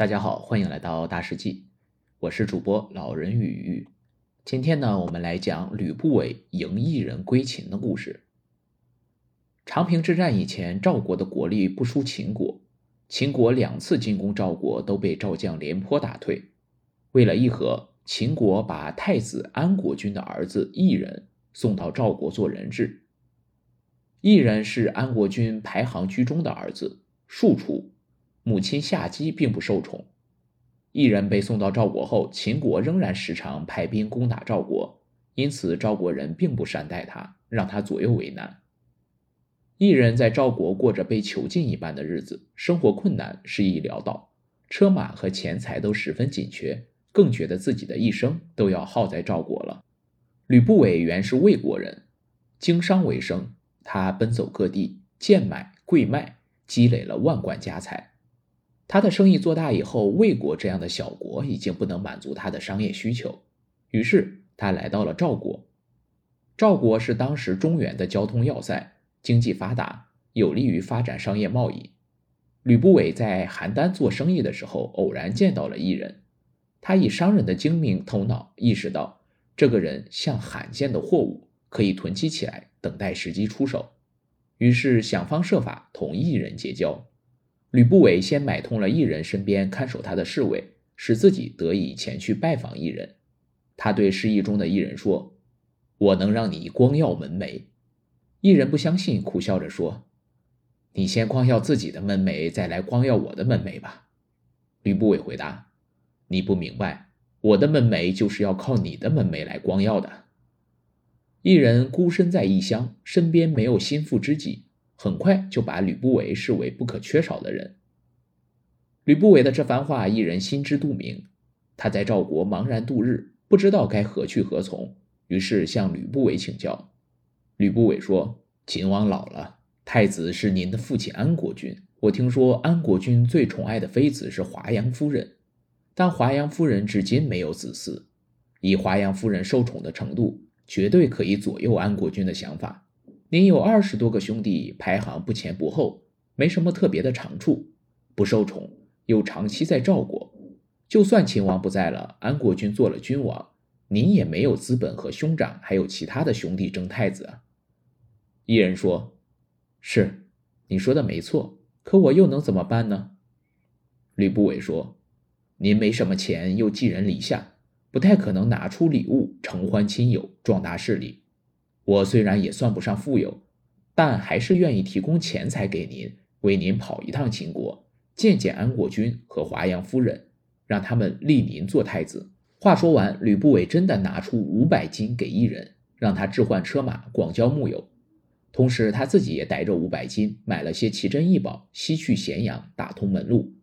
大家好，欢迎来到大世纪，我是主播老人与鱼。今天呢，我们来讲吕不韦迎异人归秦的故事。长平之战以前，赵国的国力不输秦国，秦国两次进攻赵国都被赵将廉颇打退。为了议和，秦国把太子安国君的儿子异人送到赵国做人质。异人是安国君排行居中的儿子，庶出。母亲夏姬并不受宠，异人被送到赵国后，秦国仍然时常派兵攻打赵国，因此赵国人并不善待他，让他左右为难。异人在赵国过着被囚禁一般的日子，生活困难，失意潦倒，车马和钱财都十分紧缺，更觉得自己的一生都要耗在赵国了。吕不韦原是魏国人，经商为生，他奔走各地，贱买贵卖，积累了万贯家财。他的生意做大以后，魏国这样的小国已经不能满足他的商业需求，于是他来到了赵国。赵国是当时中原的交通要塞，经济发达，有利于发展商业贸易。吕不韦在邯郸做生意的时候，偶然见到了异人，他以商人的精明头脑意识到这个人像罕见的货物，可以囤积起来，等待时机出手，于是想方设法同异人结交。吕不韦先买通了异人身边看守他的侍卫，使自己得以前去拜访异人。他对失意中的异人说：“我能让你光耀门楣。”异人不相信，苦笑着说：“你先光耀自己的门楣，再来光耀我的门楣吧。”吕不韦回答：“你不明白，我的门楣就是要靠你的门楣来光耀的。”异人孤身在异乡，身边没有心腹知己。很快就把吕不韦视为不可缺少的人。吕不韦的这番话，一人心知肚明。他在赵国茫然度日，不知道该何去何从，于是向吕不韦请教。吕不韦说：“秦王老了，太子是您的父亲安国君。我听说安国君最宠爱的妃子是华阳夫人，但华阳夫人至今没有子嗣。以华阳夫人受宠的程度，绝对可以左右安国君的想法。”您有二十多个兄弟，排行不前不后，没什么特别的长处，不受宠，又长期在赵国。就算秦王不在了，安国君做了君王，您也没有资本和兄长还有其他的兄弟争太子啊。一人说：“是，你说的没错，可我又能怎么办呢？”吕不韦说：“您没什么钱，又寄人篱下，不太可能拿出礼物承欢亲友，壮大势力。”我虽然也算不上富有，但还是愿意提供钱财给您，为您跑一趟秦国，见见安国君和华阳夫人，让他们立您做太子。话说完，吕不韦真的拿出五百金给一人，让他置换车马，广交木友。同时，他自己也带着五百金，买了些奇珍异宝，西去咸阳，打通门路。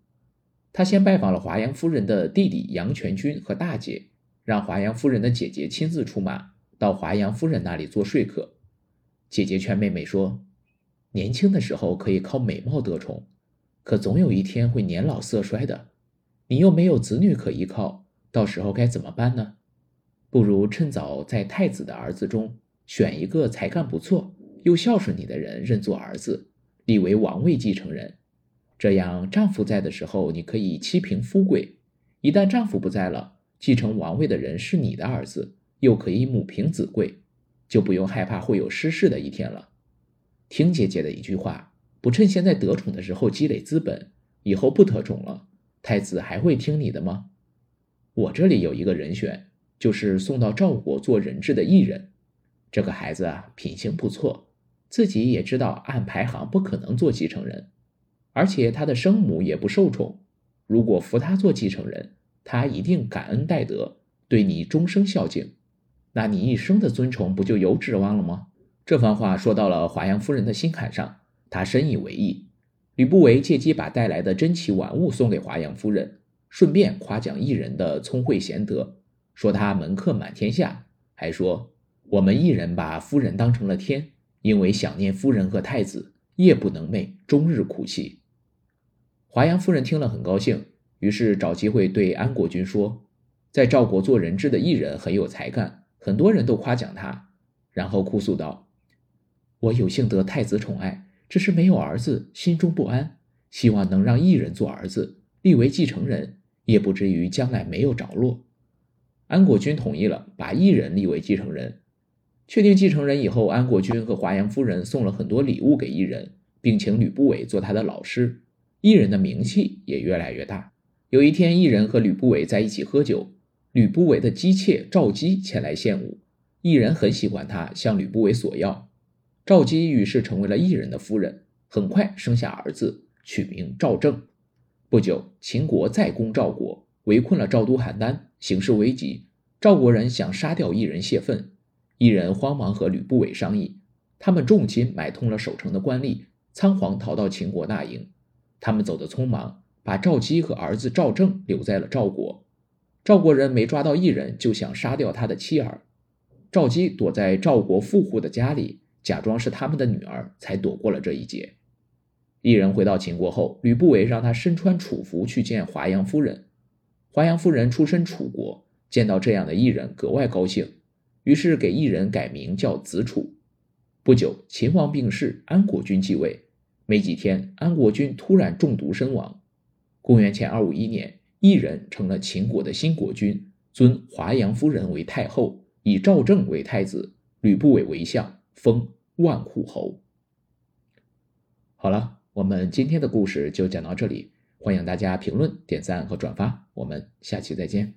他先拜访了华阳夫人的弟弟杨全军和大姐，让华阳夫人的姐姐亲自出马。到华阳夫人那里做说客，姐姐劝妹妹说：“年轻的时候可以靠美貌得宠，可总有一天会年老色衰的。你又没有子女可依靠，到时候该怎么办呢？不如趁早在太子的儿子中选一个才干不错又孝顺你的人认作儿子，立为王位继承人。这样丈夫在的时候，你可以妻凭夫贵；一旦丈夫不在了，继承王位的人是你的儿子。”又可以母凭子贵，就不用害怕会有失势的一天了。听姐姐的一句话，不趁现在得宠的时候积累资本，以后不得宠了，太子还会听你的吗？我这里有一个人选，就是送到赵国做人质的异人。这个孩子啊，品行不错，自己也知道按排行不可能做继承人，而且他的生母也不受宠。如果扶他做继承人，他一定感恩戴德，对你终生孝敬。那你一生的尊崇不就有指望了吗？这番话说到了华阳夫人的心坎上，她深以为意。吕不韦借机把带来的珍奇玩物送给华阳夫人，顺便夸奖异人的聪慧贤德，说他门客满天下，还说我们异人把夫人当成了天，因为想念夫人和太子，夜不能寐，终日哭泣。华阳夫人听了很高兴，于是找机会对安国君说，在赵国做人质的异人很有才干。很多人都夸奖他，然后哭诉道：“我有幸得太子宠爱，只是没有儿子，心中不安，希望能让异人做儿子，立为继承人，也不至于将来没有着落。安国君同意了，把异人立为继承人。确定继承人以后，安国君和华阳夫人送了很多礼物给异人，并请吕不韦做他的老师。异人的名气也越来越大。有一天，异人和吕不韦在一起喝酒，吕不韦的姬妾赵姬前来献舞，异人很喜欢她，向吕不韦索要。赵姬于是成为了异人的夫人，很快生下儿子，取名赵正。不久，秦国再攻赵国，围困了赵都邯郸，形势危急。赵国人想杀掉异人泄愤。一人慌忙和吕不韦商议，他们重金买通了守城的官吏，仓皇逃到秦国大营。他们走得匆忙，把赵姬和儿子赵正留在了赵国。赵国人没抓到异人，就想杀掉他的妻儿。赵姬躲在赵国富户的家里，假装是他们的女儿，才躲过了这一劫。异人回到秦国后，吕不韦让他身穿楚服去见华阳夫人。华阳夫人出身楚国，见到这样的异人，格外高兴。于是给异人改名叫子楚。不久，秦王病逝，安国君继位。没几天，安国君突然中毒身亡。公元前二五一年，一人成了秦国的新国君，尊华阳夫人为太后，以赵正为太子，吕不韦为相，封万户侯。好了，我们今天的故事就讲到这里，欢迎大家评论、点赞和转发，我们下期再见。